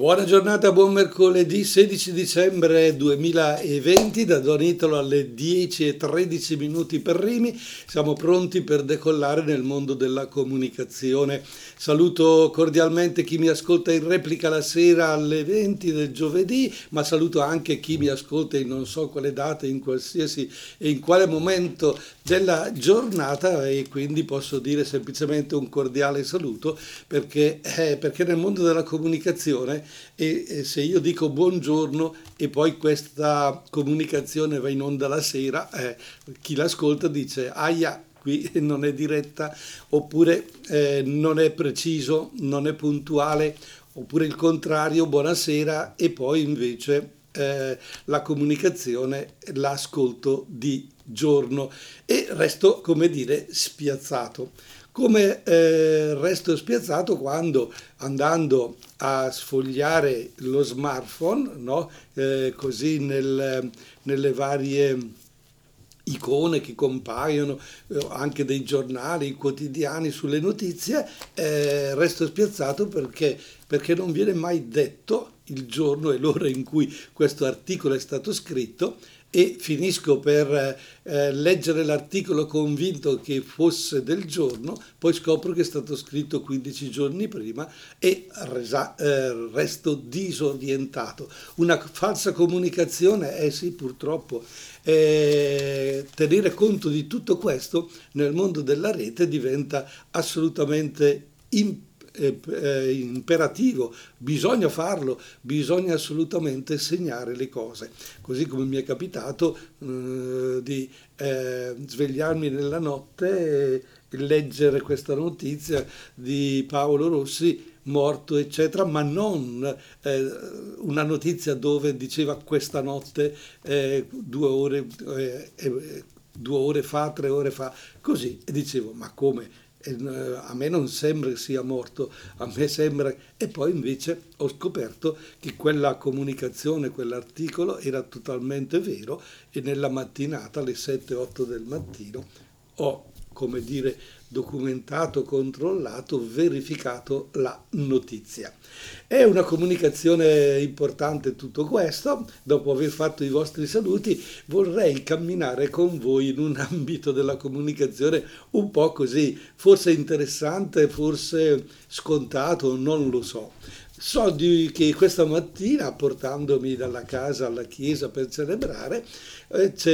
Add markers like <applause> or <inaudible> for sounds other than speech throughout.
Buona giornata, buon mercoledì 16 dicembre 2020 da Don Italo alle 10 e 13 minuti per Rimi. Siamo pronti per decollare nel mondo della comunicazione. Saluto cordialmente chi mi ascolta in replica la sera alle 20 del giovedì, ma saluto anche chi mi ascolta in non so quale data, in qualsiasi e in quale momento della giornata e quindi posso dire semplicemente un cordiale saluto perché, eh, perché nel mondo della comunicazione e, se io dico buongiorno e poi questa comunicazione va in onda la sera, eh, chi l'ascolta dice aia, qui <laughs> non è diretta, oppure eh, non è preciso, non è puntuale, oppure il contrario, buonasera, e poi invece eh, la comunicazione l'ascolto di giorno e resto, come dire, spiazzato. Come eh, resto spiazzato quando andando a sfogliare lo smartphone, no? eh, così nel, nelle varie icone che compaiono, eh, anche dei giornali quotidiani sulle notizie, eh, resto spiazzato perché, perché non viene mai detto il giorno e l'ora in cui questo articolo è stato scritto e finisco per eh, leggere l'articolo convinto che fosse del giorno, poi scopro che è stato scritto 15 giorni prima e resa, eh, resto disorientato. Una falsa comunicazione, eh sì purtroppo, eh, tenere conto di tutto questo nel mondo della rete diventa assolutamente importante imperativo, bisogna farlo, bisogna assolutamente segnare le cose. Così come mi è capitato eh, di eh, svegliarmi nella notte e leggere questa notizia di Paolo Rossi morto, eccetera, ma non eh, una notizia dove diceva questa notte, due ore, due ore fa, tre ore fa, così, e dicevo, ma come? Eh, a me non sembra che sia morto, a me sembra... E poi invece ho scoperto che quella comunicazione, quell'articolo era totalmente vero e nella mattinata, alle 7-8 del mattino, ho come dire, documentato, controllato, verificato la notizia. È una comunicazione importante tutto questo. Dopo aver fatto i vostri saluti, vorrei camminare con voi in un <laughs> ambito della comunicazione un po' così, forse interessante, forse scontato, non lo so. So di, che questa mattina, portandomi dalla casa alla chiesa per celebrare, eh, c'è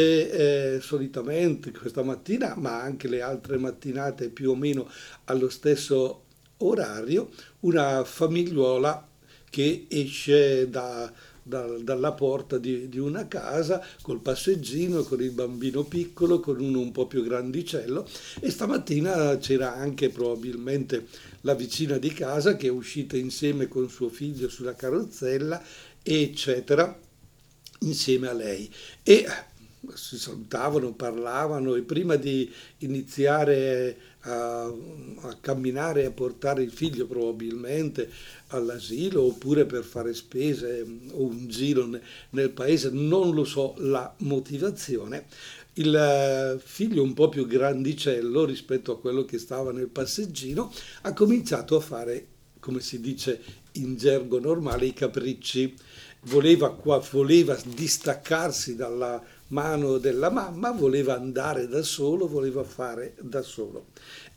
eh, solitamente questa mattina, ma anche le altre mattinate più o meno allo stesso orario, una famigliuola che esce da, da, dalla porta di, di, una casa col passeggino, con il bambino piccolo, con uno un po' più grandicello e stamattina c'era anche probabilmente la vicina di casa che è uscita insieme con suo figlio sulla carrozzella, eccetera, insieme a lei. E si salutavano, parlavano e prima di iniziare a, a camminare e a portare il figlio probabilmente all'asilo oppure per fare spese o un giro nel paese, non lo so la motivazione, il eh, figlio un po' più grandicello rispetto a quello che stava nel passeggino ha cominciato a fare, come si dice in gergo normale, i capricci. Voleva, voleva distaccarsi dalla mano della mamma, voleva andare da solo, voleva fare da solo.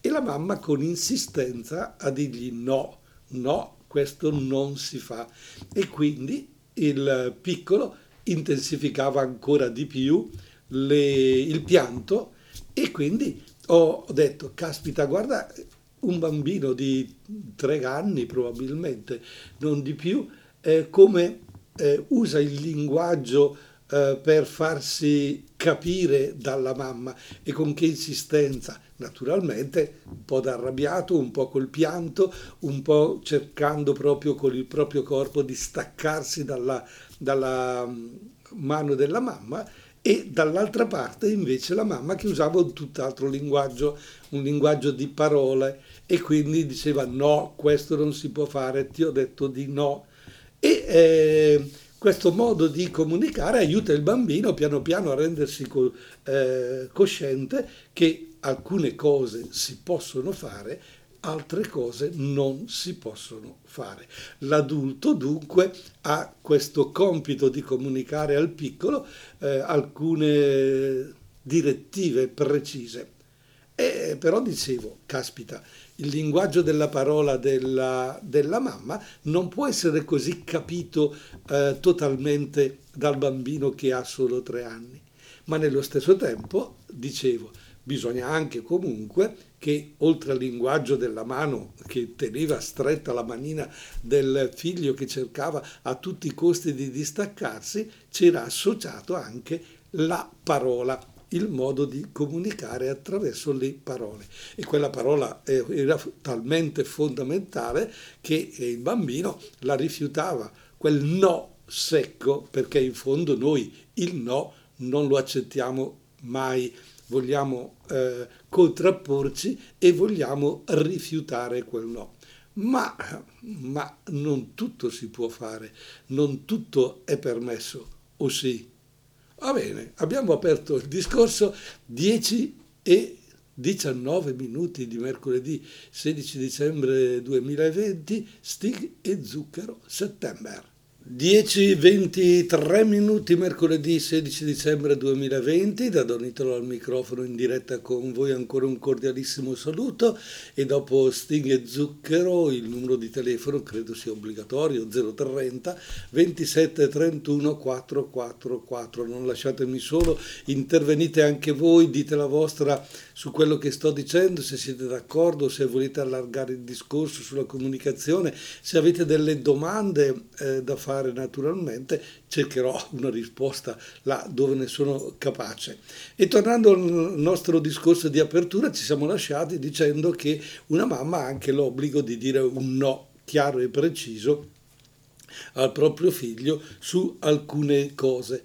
E la mamma con insistenza a dirgli no, no, questo non si fa. E quindi il piccolo intensificava ancora di più le, il pianto e quindi ho detto, caspita, guarda, un bambino di tre anni probabilmente, non di più, eh, come eh, usa il linguaggio eh, per farsi capire dalla mamma e con che insistenza. Naturalmente un po' da arrabbiato, un po' col pianto, un po' cercando proprio con il proprio corpo di staccarsi dalla, dalla mm, mano della mamma e dall'altra parte invece la mamma che usava un tutt'altro linguaggio, un linguaggio di parole e quindi diceva no, questo non si può fare, ti ho detto di no. E eh, questo modo di comunicare aiuta il bambino piano piano a rendersi co- eh, cosciente che alcune cose si possono fare altre cose non si possono fare. L'adulto dunque ha questo compito di comunicare al piccolo eh, alcune direttive precise. E però dicevo, caspita, il linguaggio della parola della, della mamma non può essere così capito eh, totalmente dal bambino che ha solo tre anni, ma nello stesso tempo, dicevo, bisogna anche comunque che oltre al linguaggio della mano che teneva stretta la manina del figlio che cercava a tutti i costi di distaccarsi, c'era associato anche la parola il modo di comunicare attraverso le parole. E quella parola era talmente fondamentale che il bambino la rifiutava, quel no secco, perché in fondo noi il no non lo accettiamo mai vogliamo eh, contrapporci e vogliamo rifiutare quel no. Ma, ma non tutto si può fare, non tutto è permesso, o sì? Va bene, abbiamo aperto il discorso 10 e 19 minuti di mercoledì 16 dicembre 2020, Stig e Zucchero, settembre. 10-23 minuti mercoledì 16 dicembre 2020 da Donitolo al microfono in diretta con voi ancora un cordialissimo saluto. E dopo Sting e Zucchero il numero di telefono credo sia obbligatorio 030 27 31 444 non lasciatemi solo intervenite anche voi dite la vostra su quello che sto dicendo se siete d'accordo se volete allargare il discorso sulla comunicazione se avete delle domande eh, da fare fare naturalmente, cercherò una risposta là dove ne sono capace. E tornando al nostro discorso di apertura, ci siamo lasciati dicendo che una mamma ha anche l'obbligo di dire un no chiaro e preciso al proprio figlio su alcune cose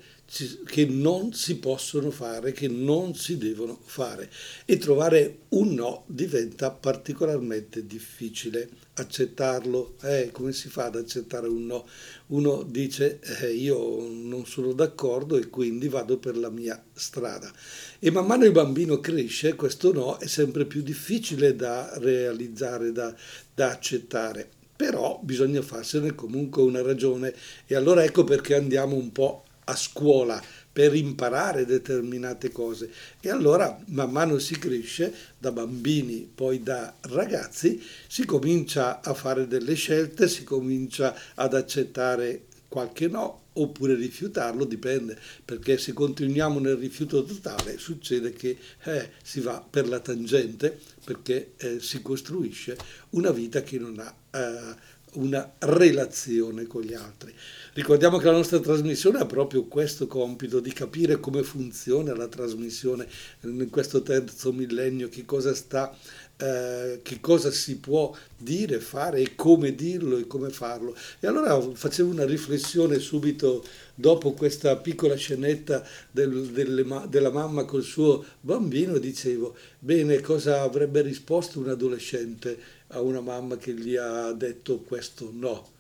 che non si possono fare, che non si devono fare e trovare un no diventa particolarmente difficile accettarlo. Eh, come si fa ad accettare un no? Uno dice eh, io non sono d'accordo e quindi vado per la mia strada. E man mano il bambino cresce, questo no è sempre più difficile da realizzare, da, da accettare. Però bisogna farsene comunque una ragione e allora ecco perché andiamo un po' a scuola per imparare determinate cose. E allora man mano si cresce da bambini poi da ragazzi si comincia a fare delle scelte si comincia ad accettare qualche no oppure rifiutarlo dipende. Perché se continuiamo nel rifiuto totale succede che eh, si va per la tangente perché eh, si costruisce una vita che non ha eh, una relazione con gli altri. Ricordiamo che la nostra trasmissione ha proprio questo compito di capire come funziona la trasmissione in questo terzo millennio, che cosa sta eh, che cosa si può dire, fare e come dirlo e come farlo. E allora facevo una riflessione subito dopo questa piccola scenetta del, delle, della mamma col suo bambino dicevo, bene, cosa avrebbe risposto un adolescente a una mamma che gli ha detto questo no?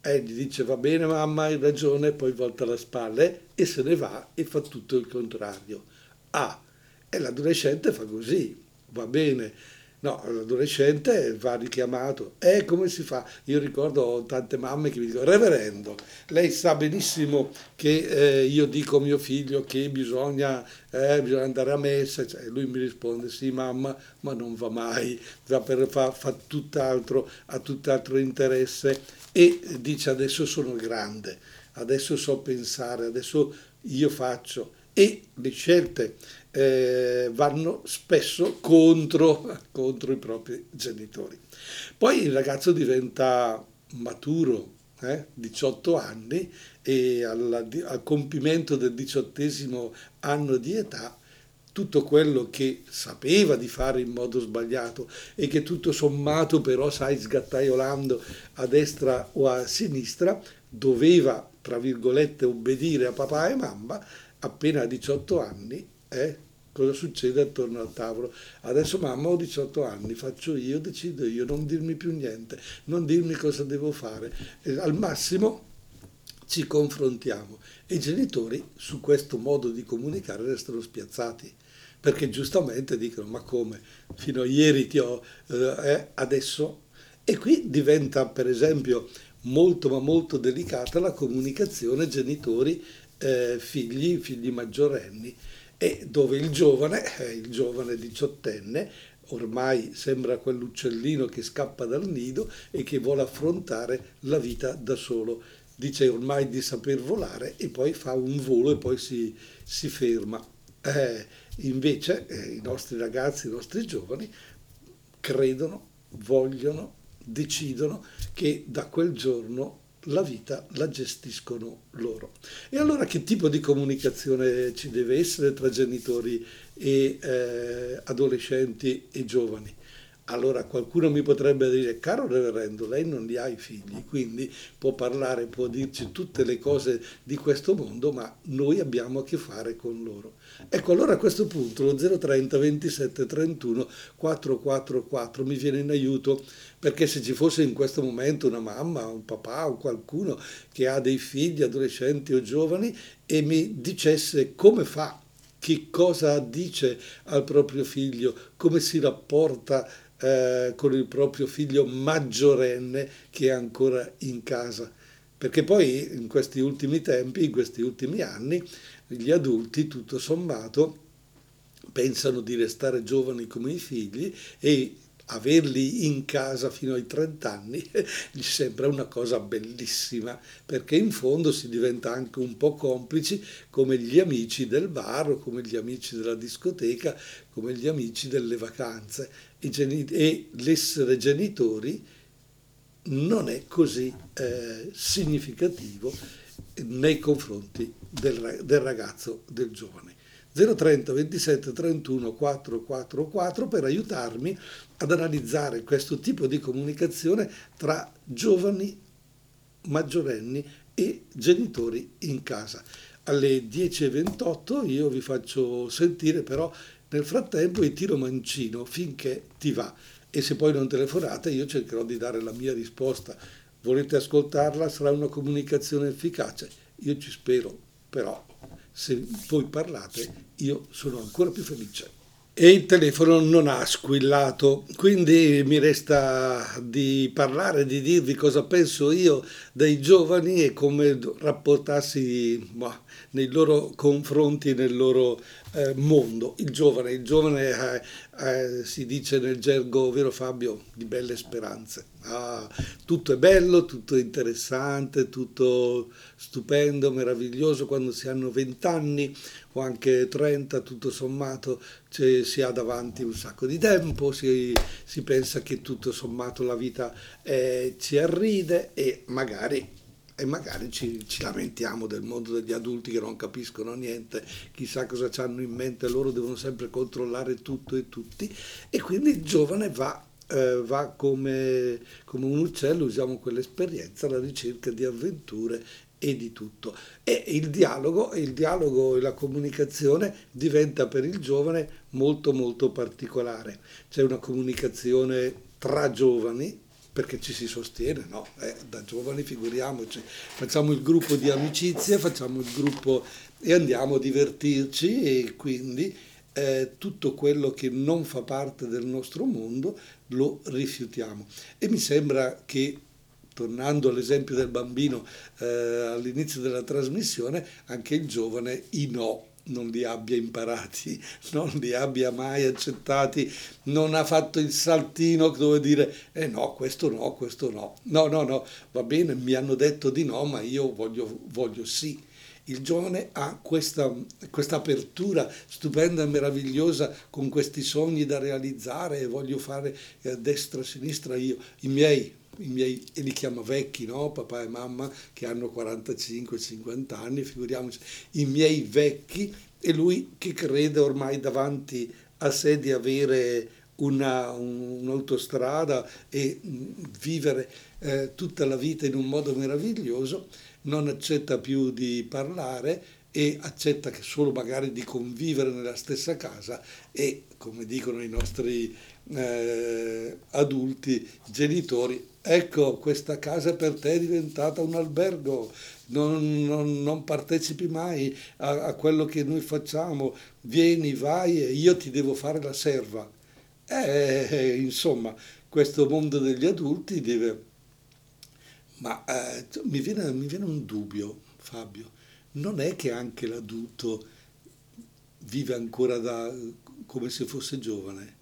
E gli dice va bene mamma, hai ragione, poi volta la spalla e se ne va e fa tutto il contrario. Ah, e l'adolescente fa così, va bene, No, l'adolescente va richiamato. E come si fa? Io ricordo tante mamme che mi dicono, reverendo, lei sa benissimo che eh, io dico a mio figlio che bisogna, eh, bisogna andare a messa. Cioè, lui mi risponde, sì mamma, ma non va mai, va per, fa, fa tutt'altro, ha tutt'altro interesse e dice adesso sono grande, adesso so pensare, adesso io faccio e le scelte eh, vanno spesso contro, <laughs> contro, i propri genitori. Poi il ragazzo diventa maturo, eh, 18 anni, e alla, al compimento del diciottesimo anno di età tutto quello che sapeva di fare in modo sbagliato e che tutto sommato però, sai, sgattaiolando a destra o a sinistra, doveva, tra virgolette, obbedire a papà e mamma, appena a 18 anni, eh, cosa succede attorno al tavolo. Adesso mamma ho 18 anni, faccio io, decido io, non dirmi più niente, non dirmi cosa devo fare. E al massimo ci confrontiamo e i genitori su questo modo di comunicare restano spiazzati perché giustamente dicono ma come, fino a ieri ti ho, eh, adesso... E qui diventa per esempio molto ma molto delicata la comunicazione genitori eh, figli, figli maggiorenni, e dove il giovane, eh, il giovane diciottenne, ormai sembra quell'uccellino che scappa dal nido e che vuole affrontare la vita da solo. Dice ormai di saper volare e poi fa un volo e poi si, si ferma. Eh, invece eh, i nostri ragazzi, i nostri giovani credono, vogliono, decidono che da quel giorno la vita la gestiscono loro. E allora che tipo di comunicazione ci deve essere tra genitori e eh, adolescenti e giovani? Allora qualcuno mi potrebbe dire, caro reverendo, lei non li ha i figli, quindi può parlare, può dirci tutte le cose di questo mondo, ma noi abbiamo a che fare con loro. Ecco, allora a questo punto lo 030 27 31 444 mi viene in aiuto, perché se ci fosse in questo momento una mamma, un papà o qualcuno che ha dei figli, adolescenti o giovani, e mi dicesse come fa, che cosa dice al proprio figlio, come si rapporta eh, con il proprio figlio maggiorenne che è ancora in casa. Perché poi in questi ultimi tempi, in questi ultimi anni, gli adulti, tutto sommato, pensano di restare giovani come i figli e averli in casa fino ai 30 anni <laughs> gli sembra una cosa bellissima, perché in fondo si diventa anche un po' complici come gli amici del bar come gli amici della discoteca, come gli amici delle vacanze. Geni- e l'essere genitori non è così eh, significativo nei confronti del, del ragazzo, del giovane. 030 27 31 444 per aiutarmi ad analizzare questo tipo di comunicazione tra giovani maggiorenni e genitori in casa. Alle 10.28 io vi faccio sentire però nel frattempo il tiro mancino finché ti va e se poi non telefonate io cercherò di dare la mia risposta. Volete ascoltarla? Sarà una comunicazione efficace? Io ci spero, però se voi parlate io sono ancora più felice. E il telefono non ha squillato, quindi mi resta di parlare, di dirvi cosa penso io dei giovani e come rapportarsi boh, nei loro confronti, nel loro eh, mondo. Il giovane, il giovane eh, eh, si dice nel gergo, vero Fabio, di belle speranze. Ah, tutto è bello, tutto è interessante, tutto stupendo, meraviglioso quando si hanno 20 anni o anche 30, tutto sommato cioè, si ha davanti un sacco di tempo, si, si pensa che tutto sommato la vita eh, ci arride e magari e magari ci, ci, lamentiamo del mondo degli adulti che non capiscono niente, chissà cosa hanno in mente, loro devono sempre controllare tutto e tutti e quindi il giovane va, eh, va come, come, un uccello, usiamo quell'esperienza alla ricerca di avventure e di tutto. E il dialogo, il dialogo e la comunicazione diventa per il giovane molto molto particolare. C'è una comunicazione tra giovani, perché ci si sostiene, no? Eh, da giovani figuriamoci, facciamo il gruppo di amicizia, facciamo il gruppo e andiamo a divertirci e quindi eh, tutto quello che non fa parte del nostro mondo lo rifiutiamo. E mi sembra che tornando all'esempio del bambino eh, all'inizio della trasmissione, anche il giovane i no non li abbia imparati, <laughs> non li abbia mai accettati, non ha fatto il saltino dove dire eh no, questo no, questo no. No, no, no, va bene, mi hanno detto di no, ma io voglio, voglio sì. Il giovane ha questa, apertura stupenda e meravigliosa con questi sogni da realizzare e voglio fare a destra e a sinistra io, i miei i miei, e li chiamo vecchi, no? papà e mamma che hanno 45-50 anni, figuriamoci, i miei vecchi e lui che crede ormai davanti a sé di avere una, un'autostrada e vivere eh, tutta la vita in un modo meraviglioso, non accetta più di parlare e accetta che solo magari di convivere nella stessa casa e, come dicono i nostri eh, adulti, genitori. Ecco, questa casa per te è diventata un albergo, non, non, non partecipi mai a, a, quello che noi facciamo, vieni, vai e io ti devo fare la serva. Eh, insomma, questo mondo degli adulti deve... Ma eh, mi, viene, mi viene un dubbio, Fabio, non è che anche l'adulto vive ancora da, come se fosse giovane?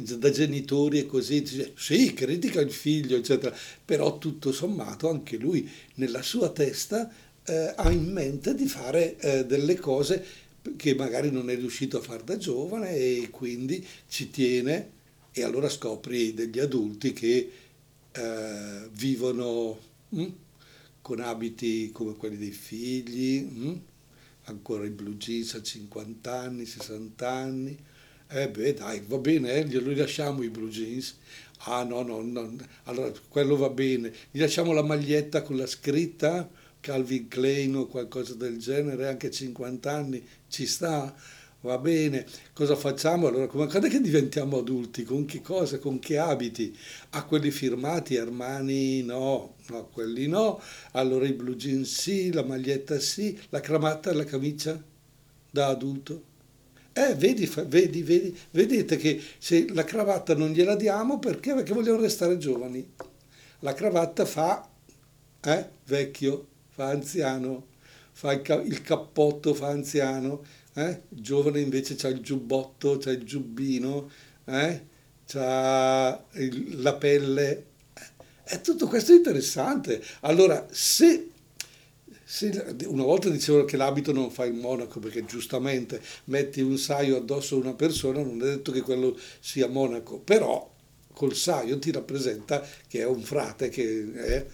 Da genitori e così, dice, sì, critica il figlio, eccetera, però tutto sommato anche lui nella sua testa eh, ha in mente di fare eh, delle cose che magari non è riuscito a fare da giovane e quindi ci tiene e allora scopri degli adulti che eh, vivono hm, con abiti come quelli dei figli, hm, ancora i blue jeans a 50 anni, 60 anni, eh beh, dai, va bene, eh, glielo lasciamo i blue jeans. Ah no, no, no, allora quello va bene. Gli lasciamo la maglietta con la scritta Calvin Klein o qualcosa del genere, anche 50 anni, ci sta? Va bene, cosa facciamo allora? Quando è che diventiamo adulti? Con che cosa? Con che abiti? A ah, quelli firmati, Armani no, no, quelli no. Allora i blue jeans sì, la maglietta sì, la cravatta e la camicia da adulto? Eh, vedi, vedi, vedi, vedete che se la cravatta non gliela diamo perché? Perché vogliamo restare giovani. La cravatta fa eh, vecchio, fa anziano, fa il, cappotto, fa anziano, eh? giovane invece ha il giubbotto, c'ha il giubbino, eh? c'ha la pelle. Eh, tutto questo è interessante. Allora, se sì, una volta dicevano che l'abito non fa il monaco perché giustamente metti un saio addosso a una persona, non è detto che quello sia monaco, però col saio ti rappresenta che è un frate. Che è...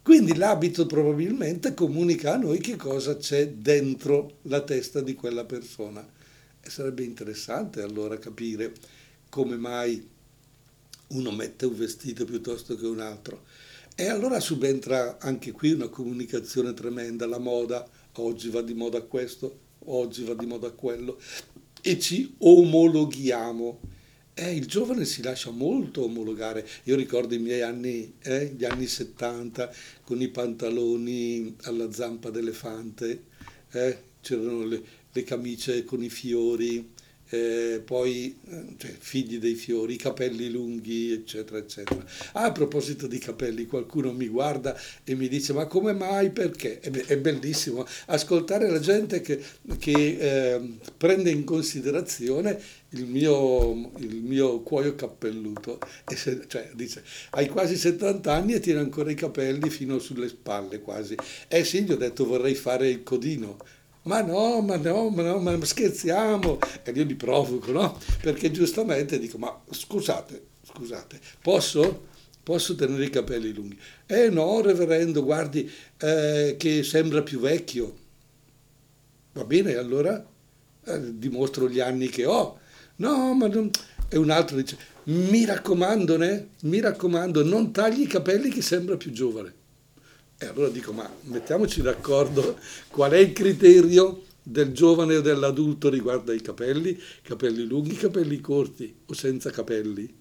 Quindi l'abito probabilmente comunica a noi che cosa c'è dentro la testa di quella persona. E sarebbe interessante allora capire come mai uno mette un vestito piuttosto che un altro. E allora subentra anche qui una comunicazione tremenda, la moda, oggi va di moda questo, oggi va di moda quello, e ci omologhiamo. Eh, il giovane si lascia molto omologare. Io ricordo i miei anni, eh, gli anni 70, con i pantaloni alla zampa d'elefante, eh, c'erano le, le camicie con i fiori, eh, poi eh, cioè, figli dei fiori, capelli lunghi, eccetera, eccetera. Ah, a proposito di capelli, qualcuno mi guarda e mi dice ma come mai, perché? È, è bellissimo ascoltare la gente che, che eh, prende in considerazione il mio, il mio cuoio cappelluto, e se, cioè dice hai quasi 70 anni e tieni ancora i capelli fino sulle spalle quasi. Eh sì, gli ho detto vorrei fare il codino ma no, ma no, ma no, ma scherziamo. E io li provoco, no? Perché giustamente dico, ma scusate, scusate, posso? Posso tenere i capelli lunghi? Eh no, reverendo, guardi eh, che sembra più vecchio. Va bene, allora eh, dimostro gli anni che ho. No, ma non... E un altro dice, mi raccomando, né? mi raccomando, non tagli i capelli che sembra più giovane. E allora dico, ma mettiamoci d'accordo qual è il criterio del giovane o dell'adulto riguardo ai capelli, capelli lunghi, capelli corti o senza capelli.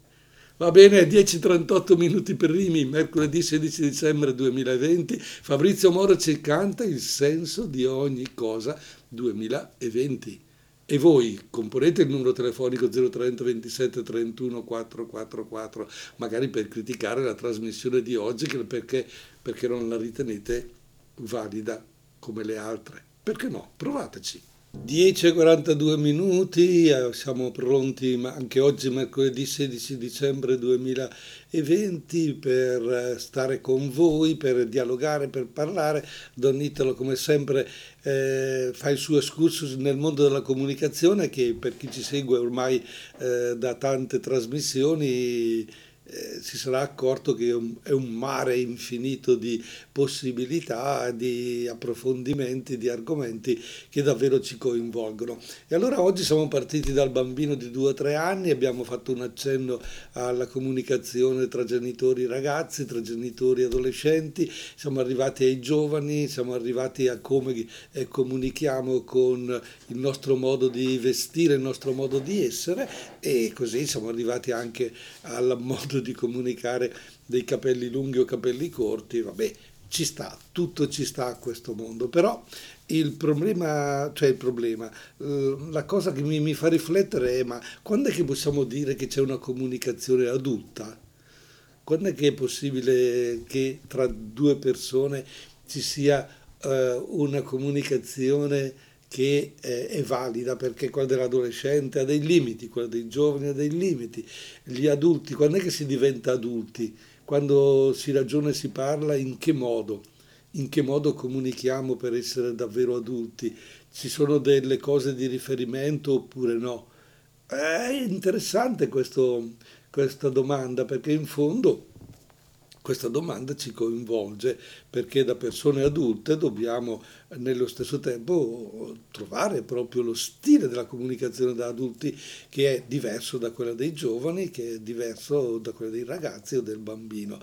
Va bene, 10.38 minuti per Rimi, mercoledì 16 dicembre 2020. Fabrizio Moro ci canta il senso di ogni cosa 2020. E voi componete il numero telefonico 030 27 31 444, magari per criticare la trasmissione di oggi, perché, perché non la ritenete valida come le altre. Perché no? Provateci. 10.42 minuti, eh, siamo pronti anche oggi mercoledì 16 dicembre 2020 per eh, stare con voi, per dialogare, per parlare. Don Italo come sempre eh, fa il suo excursus nel mondo della comunicazione che per chi ci segue ormai eh, da tante trasmissioni eh, si sarà accorto che è un, è un, mare infinito di possibilità, di approfondimenti, di argomenti che davvero ci coinvolgono. E allora oggi siamo partiti dal bambino di 2-3 anni, abbiamo fatto un accenno alla comunicazione tra genitori ragazzi, tra genitori adolescenti, siamo arrivati ai giovani, siamo arrivati a come eh, comunichiamo con il nostro modo di vestire, il nostro modo di essere e così siamo arrivati anche al modo di comunicare dei capelli lunghi o capelli corti, vabbè, ci sta, tutto ci sta a questo mondo, però il problema, cioè il problema, eh, la cosa che mi, mi fa riflettere è ma quando è che possiamo dire che c'è una comunicazione adulta? Quando è che è possibile che tra due persone ci sia uh, una comunicazione che eh, è valida perché quella dell'adolescente ha dei limiti, quella dei giovani ha dei limiti, gli adulti, quando è che si diventa adulti? Quando si ragiona e si parla in che modo? In che modo comunichiamo per essere davvero adulti? Ci sono delle cose di riferimento oppure no? È interessante questo, questa domanda perché in fondo questa domanda ci coinvolge perché da persone adulte dobbiamo nello stesso tempo trovare proprio lo stile della comunicazione da adulti che è diverso da quella dei giovani, che è diverso da quella dei ragazzi o del bambino.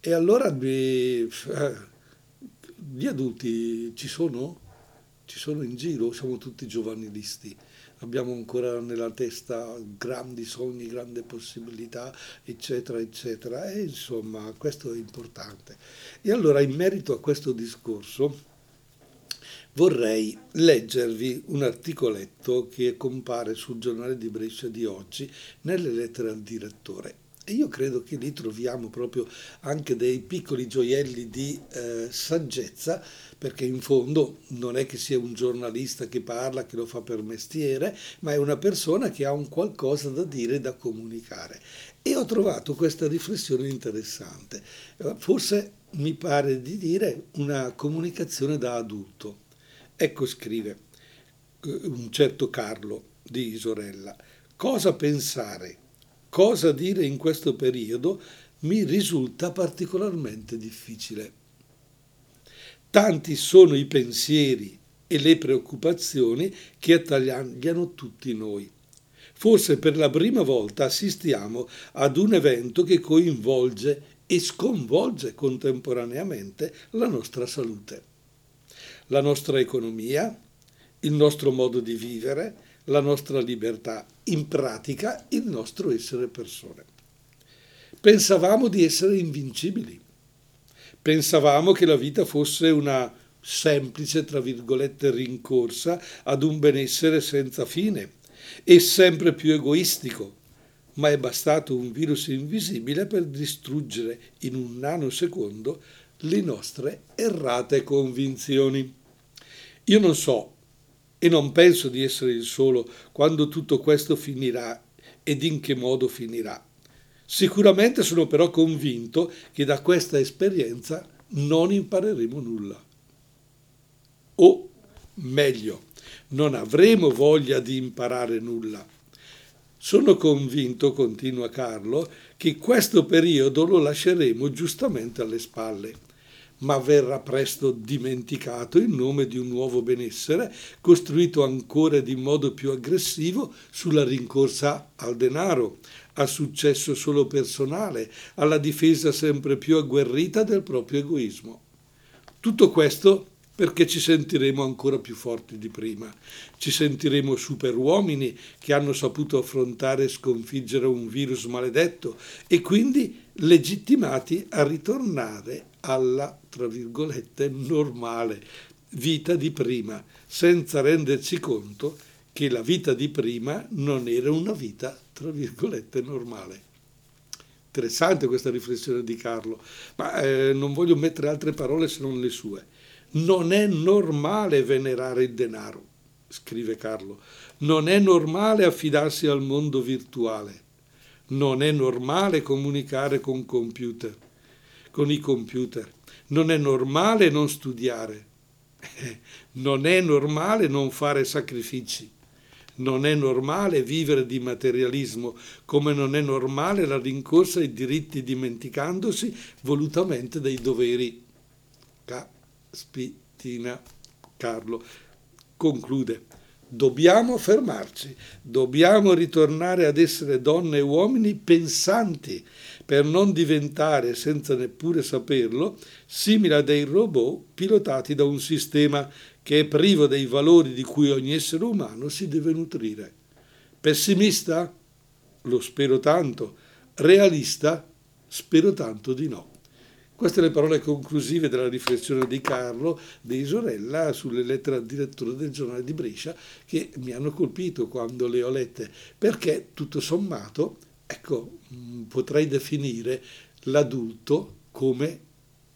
E allora gli adulti ci sono? Ci sono in giro? Siamo tutti giovanilisti? Abbiamo ancora nella testa grandi sogni, grandi possibilità, eccetera, eccetera. E insomma, questo è importante. E allora, in merito a questo discorso, vorrei leggervi un articoletto che compare sul giornale di Brescia di oggi nelle lettere al direttore. E io credo che lì troviamo proprio anche dei piccoli gioielli di eh, saggezza, perché in fondo non è che sia un giornalista che parla, che lo fa per mestiere, ma è una persona che ha un qualcosa da dire, da comunicare. E ho trovato questa riflessione interessante. Forse mi pare di dire una comunicazione da adulto. Ecco scrive eh, un certo Carlo di Isorella. Cosa pensare cosa dire in questo periodo mi risulta particolarmente difficile. Tanti sono i pensieri e le preoccupazioni che attagliano tutti noi. Forse per la prima volta assistiamo ad un evento che coinvolge e sconvolge contemporaneamente la nostra salute, la nostra economia, il nostro modo di vivere, la nostra libertà, in pratica il nostro essere persone. Pensavamo di essere invincibili, pensavamo che la vita fosse una semplice, tra virgolette, rincorsa ad un benessere senza fine e sempre più egoistico, ma è bastato un virus invisibile per distruggere in un nanosecondo le nostre errate convinzioni. Io non so e non penso di essere il solo quando tutto questo finirà ed in che modo finirà. Sicuramente sono però convinto che da questa esperienza non impareremo nulla. O meglio, non avremo voglia di imparare nulla. Sono convinto, continua Carlo, che questo periodo lo lasceremo giustamente alle spalle ma verrà presto dimenticato in nome di un nuovo benessere, costruito ancora ed in modo più aggressivo sulla rincorsa al denaro, al successo solo personale, alla difesa sempre più agguerrita del proprio egoismo. Tutto questo perché ci sentiremo ancora più forti di prima. Ci sentiremo superuomini che hanno saputo affrontare e sconfiggere un virus maledetto e quindi legittimati a ritornare alla, tra virgolette, normale vita di prima, senza renderci conto che la vita di prima non era una vita, tra virgolette, normale. Interessante questa riflessione di Carlo, ma eh, non voglio mettere altre parole se non le sue. Non è normale venerare il denaro, scrive Carlo. Non è normale affidarsi al mondo virtuale. Non è normale comunicare con computer, con i computer. Non è normale non studiare. <laughs> Non è normale non fare sacrifici. Non è normale vivere di materialismo, come non è normale la rincorsa ai diritti dimenticandosi volutamente dei doveri. Caspitina Carlo conclude. Dobbiamo fermarci, dobbiamo ritornare ad essere donne e uomini pensanti per non diventare, senza neppure saperlo, simili a dei robot pilotati da un sistema che è privo dei valori di cui ogni essere umano si deve nutrire. Pessimista? Lo spero tanto. Realista? Spero tanto di no. Queste le parole conclusive della riflessione di Carlo di Isorella sulle lettere al direttore del giornale di Brescia che mi hanno colpito quando le ho lette, perché tutto sommato, ecco, mm, potrei definire l'adulto come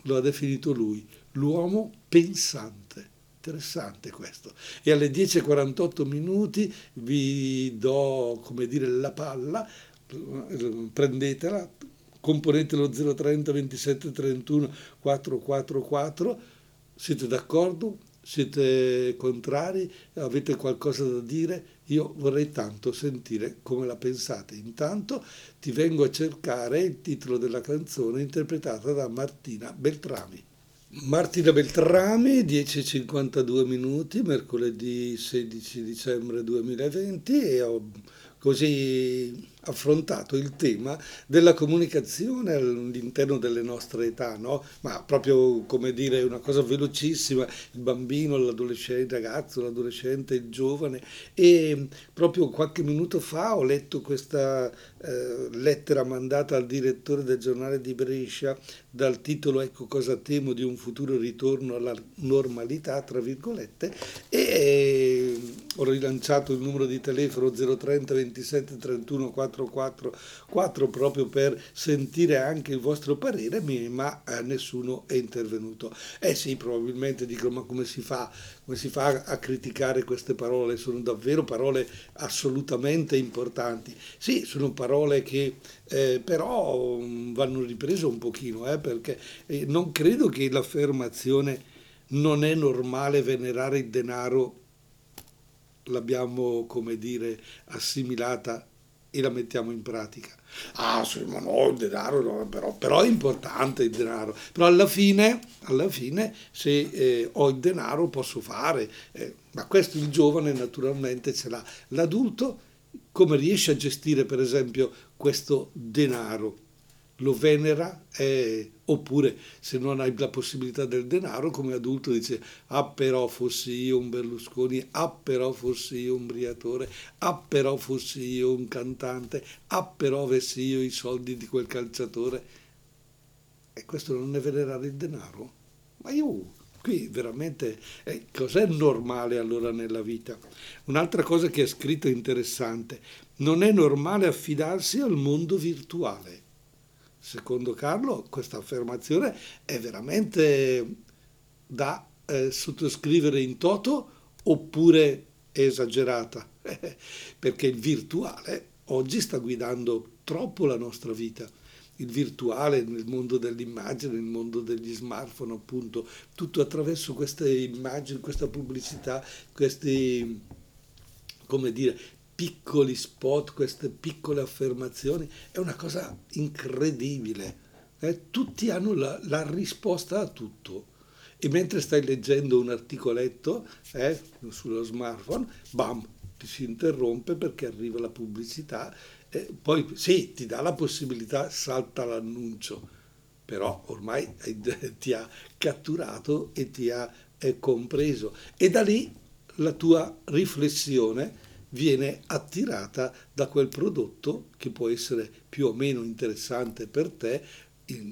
lo ha definito lui, l'uomo pensante. Interessante questo. E alle 10.48 minuti vi do, come dire, la palla, prendetela, componente lo 030 27 31 444, siete d'accordo? Siete contrari? Avete qualcosa da dire? Io vorrei tanto sentire come la pensate. Intanto ti vengo a cercare il titolo della canzone interpretata da Martina Beltrami. Martina Beltrami, 10.52 minuti, mercoledì 16 dicembre 2020 e ho così affrontato il tema della comunicazione all'interno delle nostre età, no? ma proprio come dire una cosa velocissima, il bambino, l'adolescente, il ragazzo, l'adolescente, il giovane e proprio qualche minuto fa ho letto questa eh, lettera mandata al direttore del giornale di Brescia dal titolo Ecco cosa temo di un futuro ritorno alla normalità, tra virgolette, e ho rilanciato il numero di telefono 030 27 31 444 proprio per sentire anche il vostro parere, ma eh, nessuno è intervenuto. Eh sì, probabilmente dicono ma come si fa? Come si fa a criticare queste parole? Sono davvero parole assolutamente importanti. Sì, sono parole che eh, però mm, vanno riprese un pochino, eh, perché eh, non credo che l'affermazione non è normale venerare il denaro l'abbiamo, come dire, assimilata e la mettiamo in pratica. Ah, sì, ma no, il denaro, no, però, però, è importante il denaro. Però alla fine, alla fine se eh, ho il denaro posso fare, eh, ma questo il giovane naturalmente ce l'ha. L'adulto come riesce a gestire per esempio questo denaro? Lo venera eh, oppure se non hai la possibilità del denaro come adulto dice ah però fossi io un Berlusconi, ah però fossi io un Briatore, ah però fossi io un cantante, ah però avessi io i soldi di quel calciatore. E questo non è venerare il denaro? Ma io Qui veramente eh, cos'è normale allora nella vita? Un'altra cosa che è scritto interessante, non è normale affidarsi al mondo virtuale. Secondo Carlo questa affermazione è veramente da eh, sottoscrivere in toto oppure è esagerata, <laughs> perché il virtuale oggi sta guidando troppo la nostra vita. Il virtuale, nel mondo dell'immagine, nel mondo degli smartphone, appunto, tutto attraverso queste immagini, questa pubblicità, questi, come dire, piccoli spot, queste piccole affermazioni, è una cosa incredibile. Eh? Tutti hanno la, la, risposta a tutto. E mentre stai leggendo un articoletto eh, sullo smartphone, bam, ti si interrompe perché arriva la pubblicità eh, poi sì, ti dà la possibilità, salta l'annuncio, però ormai <laughs> ti ha catturato e ti ha compreso. E da lì la tua riflessione viene attirata da quel prodotto che può essere più o meno interessante per te,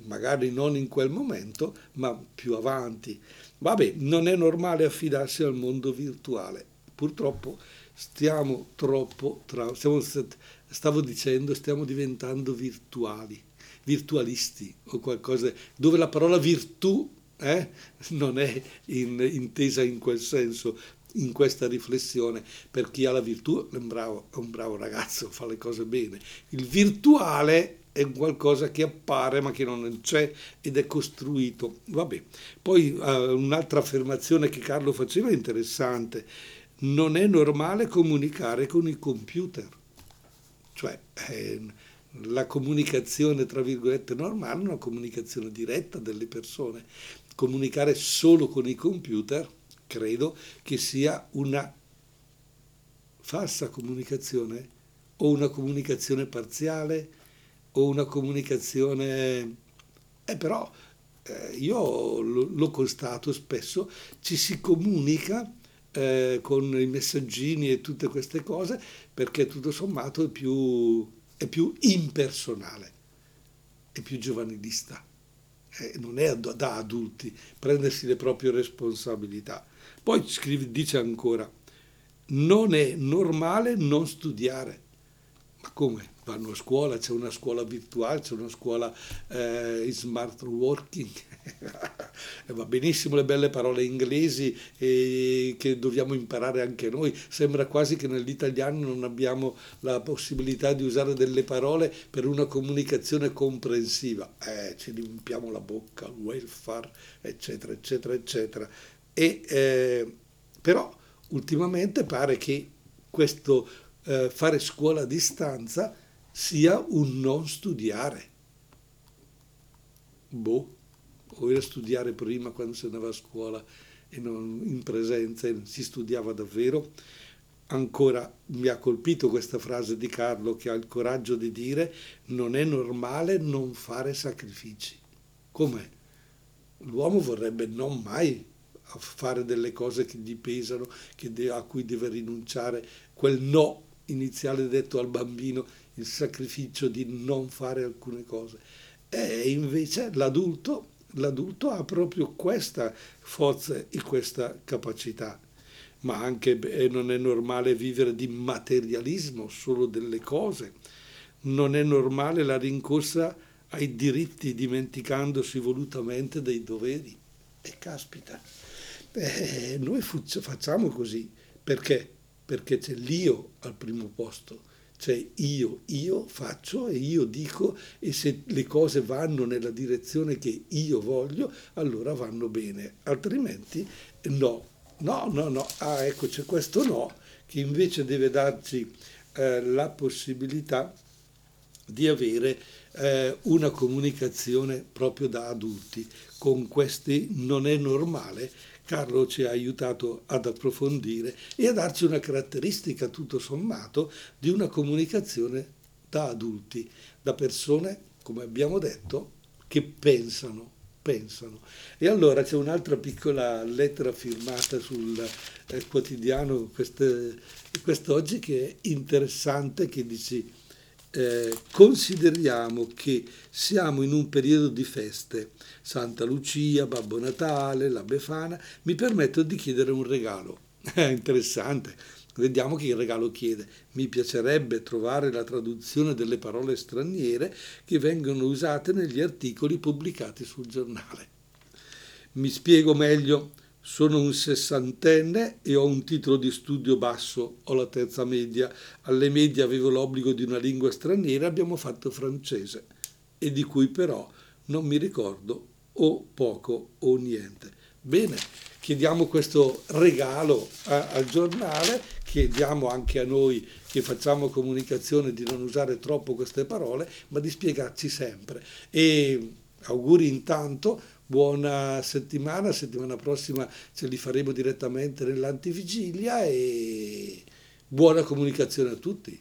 magari non in quel momento, ma più avanti. Vabbè, non è normale affidarsi al mondo virtuale. Purtroppo stiamo troppo, tra, stiamo stavo dicendo, stiamo diventando virtuali, virtualisti o qualcosa, dove la parola virtù eh, non è in, intesa in quel senso, in questa riflessione. Per chi ha la virtù è un bravo, è un bravo ragazzo, fa le cose bene. Il virtuale è qualcosa che appare ma che non c'è ed è costruito. Vabbè. Poi uh, un'altra affermazione che Carlo faceva è interessante non è normale comunicare con i computer. Cioè, eh, la comunicazione, tra virgolette, normale è una comunicazione diretta delle persone. Comunicare solo con i computer credo che sia una falsa comunicazione o una comunicazione parziale o una comunicazione... Eh, però eh, io lo, constato spesso, ci si comunica eh, con i messaggini e tutte queste cose perché tutto sommato è più, è più impersonale, è più giovanilista. Eh, non è da adulti prendersi le proprie responsabilità. Poi scrive, dice ancora, non è normale non studiare. Ma come? Vanno a scuola, c'è una scuola virtuale, c'è una scuola eh, smart working. <laughs> va benissimo le belle parole inglesi eh, che dobbiamo imparare anche noi. Sembra quasi che nell'italiano non abbiamo la possibilità di usare delle parole per una comunicazione comprensiva. Eh, ci riempiamo la bocca, welfare, eccetera, eccetera, eccetera. E, eh, però ultimamente pare che questo eh, fare scuola a distanza sia un non studiare. Boh, o era studiare prima quando si andava a scuola e non in presenza e si studiava davvero. Ancora mi ha colpito questa frase di Carlo che ha il coraggio di dire non è normale non fare sacrifici. Com'è? L'uomo vorrebbe non mai a fare delle cose che gli pesano, che de- a cui deve rinunciare, quel no iniziale detto al bambino, il sacrificio di non fare alcune cose. E invece l'adulto, l'adulto ha proprio questa forza e questa capacità. Ma anche eh, non è normale vivere di materialismo, solo delle cose. Non è normale la rincorsa ai diritti dimenticandosi volutamente dei doveri. E caspita. Eh, noi facciamo così. Perché? Perché c'è l'io al primo posto, cioè io, io faccio e io dico e se le cose vanno nella direzione che io voglio, allora vanno bene, altrimenti no, no, no, no, ah ecco c'è questo no che invece deve darci eh, la possibilità di avere eh, una comunicazione proprio da adulti. Con questi non è normale Carlo ci ha aiutato ad approfondire e a darci una caratteristica tutto sommato di una comunicazione da adulti, da persone, come abbiamo detto, che pensano, pensano. E allora c'è un'altra piccola lettera firmata sul eh, quotidiano queste, quest'oggi che è interessante, che dice eh, consideriamo che siamo in un periodo di feste, Santa Lucia, Babbo Natale, la Befana, mi permetto di chiedere un regalo. <laughs> È interessante, vediamo che il regalo chiede. Mi piacerebbe trovare la traduzione delle parole straniere che vengono usate negli articoli pubblicati sul giornale. Mi spiego meglio sono un sessantenne e ho un titolo di studio basso, ho la terza media. Alle medie avevo l'obbligo di una lingua straniera, abbiamo fatto francese, e di cui però non mi ricordo o poco o niente. Bene, chiediamo questo regalo a, al giornale, chiediamo anche a noi che facciamo comunicazione di non usare troppo queste parole, ma di spiegarci sempre. E auguri intanto buona settimana, settimana prossima ce li faremo direttamente nell'antivigilia e buona comunicazione a tutti.